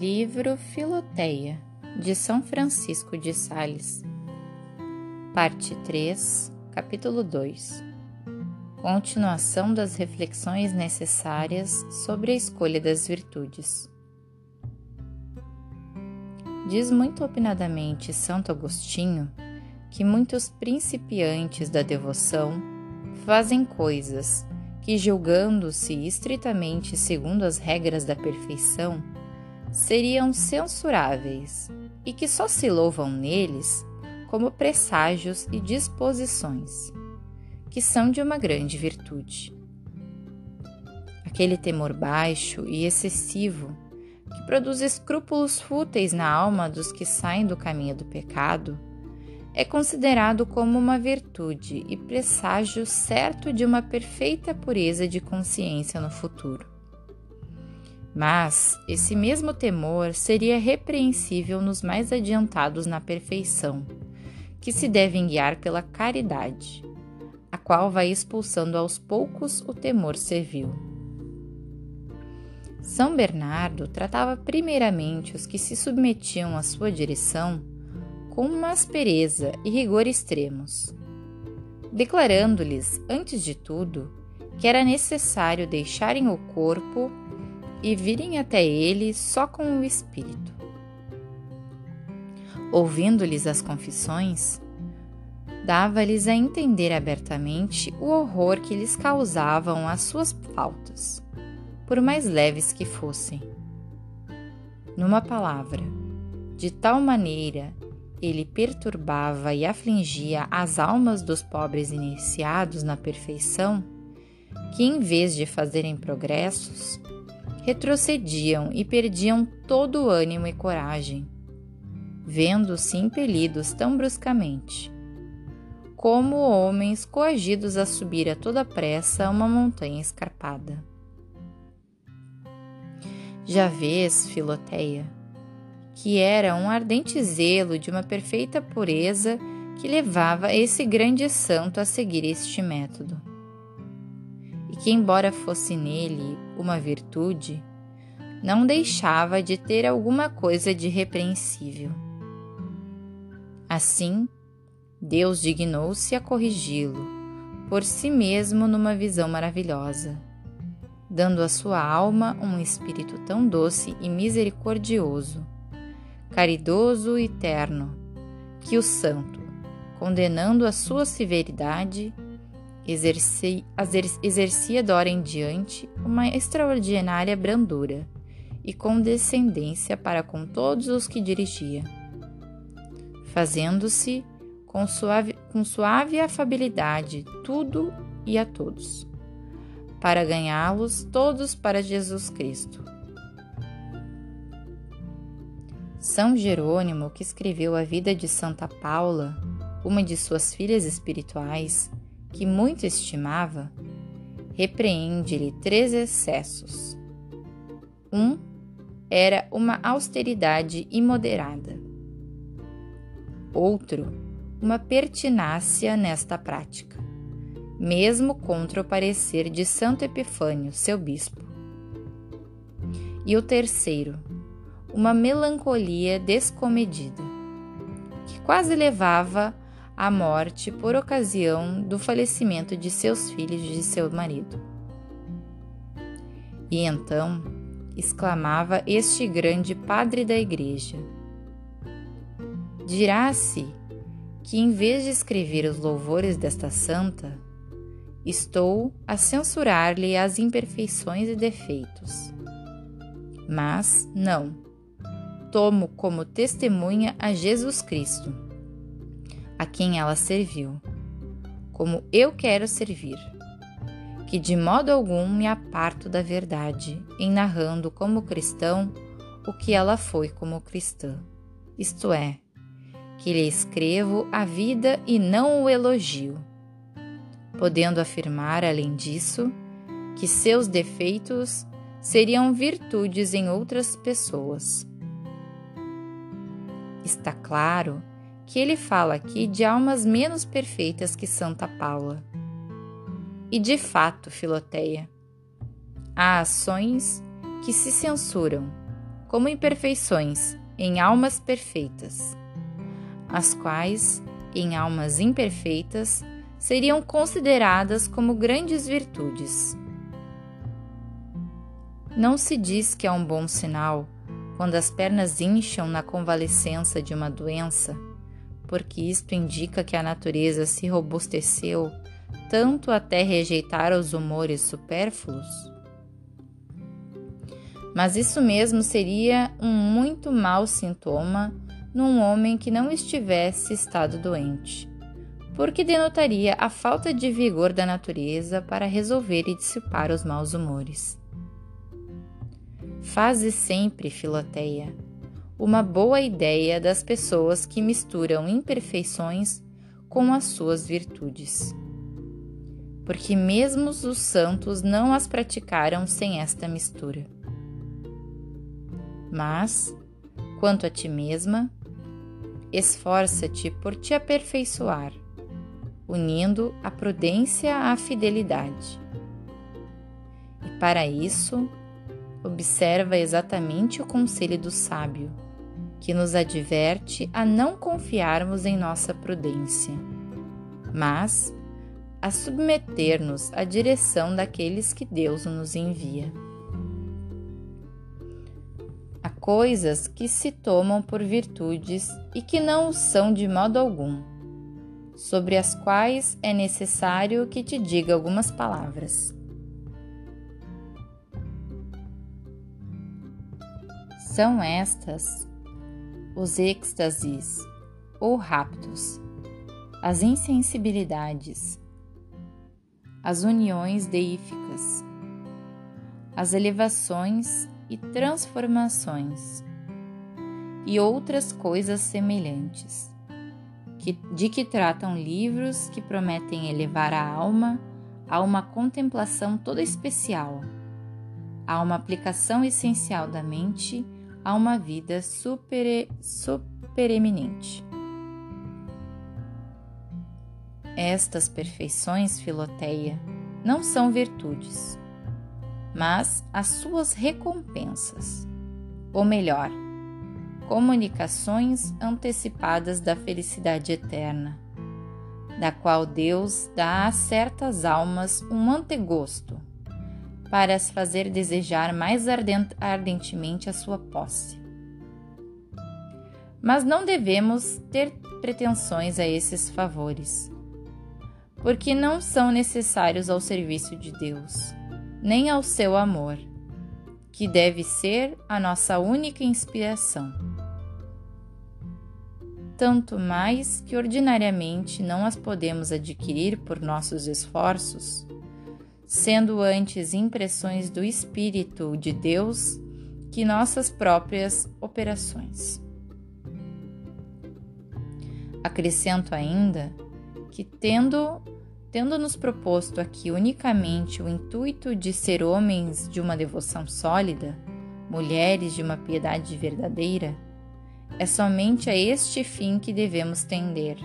Livro Filoteia, de São Francisco de Sales, Parte 3, Capítulo 2 Continuação das reflexões necessárias sobre a escolha das virtudes. Diz muito opinadamente Santo Agostinho que muitos principiantes da devoção fazem coisas que, julgando-se estritamente segundo as regras da perfeição, seriam censuráveis e que só se louvam neles como presságios e disposições, que são de uma grande virtude. Aquele temor baixo e excessivo que produz escrúpulos fúteis na alma dos que saem do caminho do pecado é considerado como uma virtude e presságio certo de uma perfeita pureza de consciência no futuro. Mas esse mesmo temor seria repreensível nos mais adiantados na perfeição, que se devem guiar pela caridade, a qual vai expulsando aos poucos o temor servil. São Bernardo tratava primeiramente os que se submetiam à sua direção com uma aspereza e rigor extremos, declarando-lhes, antes de tudo, que era necessário deixarem o corpo e virem até ele só com o espírito. Ouvindo-lhes as confissões, dava-lhes a entender abertamente o horror que lhes causavam as suas faltas, por mais leves que fossem. Numa palavra, de tal maneira ele perturbava e afligia as almas dos pobres iniciados na perfeição, que em vez de fazerem progressos, retrocediam e perdiam todo o ânimo e coragem, vendo-se impelidos tão bruscamente, como homens coagidos a subir a toda pressa uma montanha escarpada. Já vês, Filoteia, que era um ardente zelo de uma perfeita pureza que levava esse grande santo a seguir este método. Que, embora fosse nele uma virtude, não deixava de ter alguma coisa de repreensível. Assim, Deus dignou-se a corrigi-lo, por si mesmo numa visão maravilhosa, dando à sua alma um espírito tão doce e misericordioso caridoso e terno, que o santo, condenando a sua severidade, exercia, hora em diante uma extraordinária brandura e condescendência para com todos os que dirigia, fazendo-se com suave, com suave afabilidade tudo e a todos, para ganhá-los todos para Jesus Cristo. São Jerônimo, que escreveu a vida de Santa Paula, uma de suas filhas espirituais, que muito estimava, repreende-lhe três excessos. Um era uma austeridade imoderada. Outro, uma pertinácia nesta prática, mesmo contra o parecer de Santo Epifânio, seu bispo. E o terceiro, uma melancolia descomedida, que quase levava à morte por ocasião do falecimento de seus filhos e de seu marido. E então exclamava este grande padre da igreja: Dirá-se que, em vez de escrever os louvores desta santa, estou a censurar-lhe as imperfeições e defeitos. Mas não tomo como testemunha a Jesus Cristo, a quem ela serviu, como eu quero servir, que de modo algum me aparto da verdade em narrando como cristão o que ela foi como cristã, isto é, que lhe escrevo a vida e não o elogio, podendo afirmar, além disso, que seus defeitos seriam virtudes em outras pessoas. Está claro que ele fala aqui de almas menos perfeitas que Santa Paula. E de fato, Filoteia, há ações que se censuram, como imperfeições em almas perfeitas, as quais, em almas imperfeitas, seriam consideradas como grandes virtudes. Não se diz que é um bom sinal quando as pernas incham na convalescença de uma doença, porque isto indica que a natureza se robusteceu tanto até rejeitar os humores supérfluos? Mas isso mesmo seria um muito mau sintoma num homem que não estivesse estado doente, porque denotaria a falta de vigor da natureza para resolver e dissipar os maus humores. Faze sempre, Filoteia, uma boa ideia das pessoas que misturam imperfeições com as suas virtudes. Porque mesmo os santos não as praticaram sem esta mistura. Mas, quanto a ti mesma, esforça-te por te aperfeiçoar, unindo a prudência à fidelidade. E para isso, observa exatamente o conselho do sábio, que nos adverte a não confiarmos em nossa prudência, mas a submeter-nos à direção daqueles que Deus nos envia. Há coisas que se tomam por virtudes e que não o são de modo algum, sobre as quais é necessário que te diga algumas palavras. São estas os êxtases ou raptos, as insensibilidades, as uniões deíficas, as elevações e transformações e outras coisas semelhantes, que, de que tratam livros que prometem elevar a alma a uma contemplação toda especial, a uma aplicação essencial da mente a uma vida super, supereminente. Estas perfeições, Filoteia, não são virtudes, mas as suas recompensas, ou melhor, comunicações antecipadas da felicidade eterna, da qual Deus dá a certas almas um antegosto para as fazer desejar mais ardentemente a sua posse. Mas não devemos ter pretensões a esses favores, porque não são necessários ao serviço de Deus, nem ao seu amor, que deve ser a nossa única inspiração. Tanto mais que ordinariamente não as podemos adquirir por nossos esforços, sendo antes impressões do Espírito de Deus que nossas próprias operações. Acrescento ainda que, tendo, tendo nos proposto aqui unicamente o intuito de ser homens de uma devoção sólida, mulheres de uma piedade verdadeira, é somente a este fim que devemos tender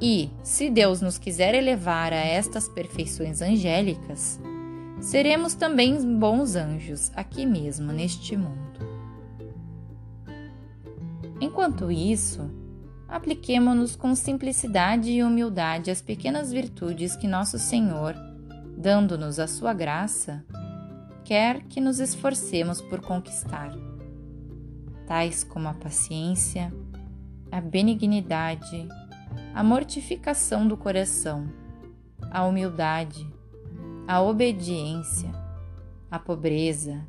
e, se Deus nos quiser elevar a estas perfeições angélicas, seremos também bons anjos aqui mesmo neste mundo. Enquanto isso, apliquemo-nos com simplicidade e humildade às pequenas virtudes que nosso Senhor, dando-nos a sua graça, quer que nos esforcemos por conquistar, tais como a paciência, a benignidade, a mortificação do coração, a humildade, a obediência, a pobreza,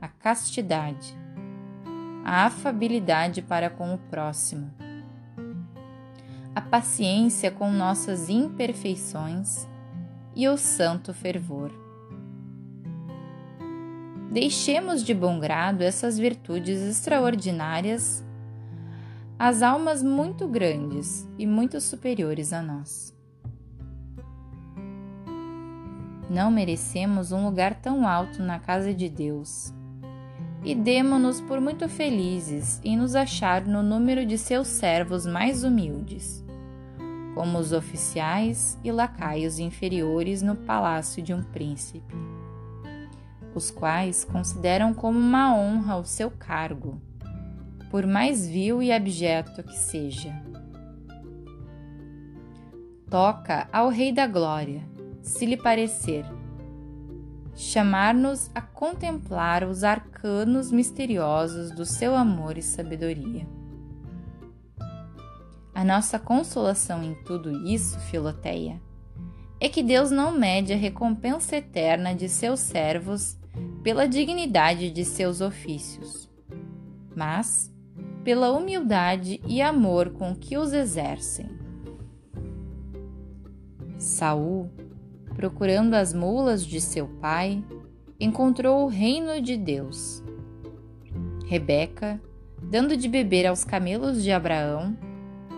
a castidade, a afabilidade para com o próximo, a paciência com nossas imperfeições e o santo fervor. Deixemos de bom grado essas virtudes extraordinárias as almas muito grandes e muito superiores a nós. Não merecemos um lugar tão alto na casa de Deus. E demo-nos por muito felizes em nos achar no número de seus servos mais humildes, como os oficiais e lacaios inferiores no palácio de um príncipe. os quais consideram como uma honra o seu cargo, por mais vil e abjeto que seja. Toca ao Rei da Glória, se lhe parecer, chamar-nos a contemplar os arcanos misteriosos do seu amor e sabedoria. A nossa consolação em tudo isso, Filoteia, é que Deus não mede a recompensa eterna de seus servos pela dignidade de seus ofícios, mas pela humildade e amor com que os exercem. Saul, procurando as mulas de seu pai, encontrou o reino de Deus. Rebeca, dando de beber aos camelos de Abraão,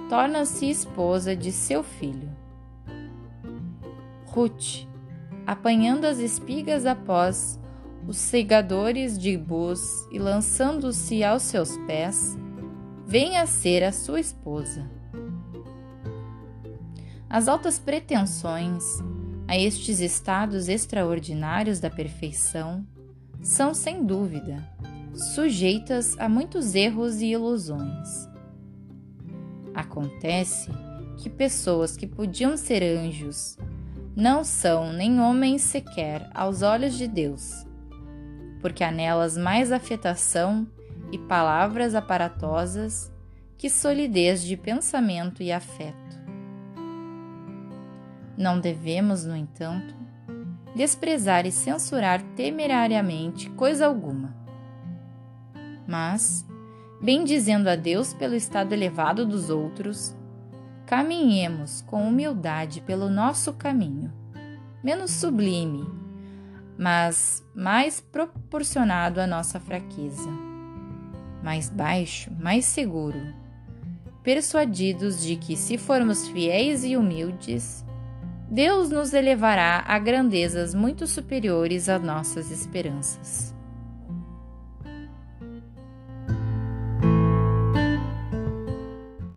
torna-se esposa de seu filho. Ruth, apanhando as espigas após os segadores de bus e lançando-se aos seus pés, vem a ser a sua esposa. As altas pretensões a estes estados extraordinários da perfeição são, sem dúvida, sujeitas a muitos erros e ilusões. Acontece que pessoas que podiam ser anjos não são nem homens sequer aos olhos de Deus, porque há nelas mais afetação e palavras aparatosas que solidez de pensamento e afeto. Não devemos, no entanto, desprezar e censurar temerariamente coisa alguma. Mas, bendizendo a Deus pelo estado elevado dos outros, caminhemos com humildade pelo nosso caminho, menos sublime mas mais proporcionado à nossa fraqueza. Mais baixo, mais seguro, persuadidos de que, se formos fiéis e humildes, Deus nos elevará a grandezas muito superiores às nossas esperanças.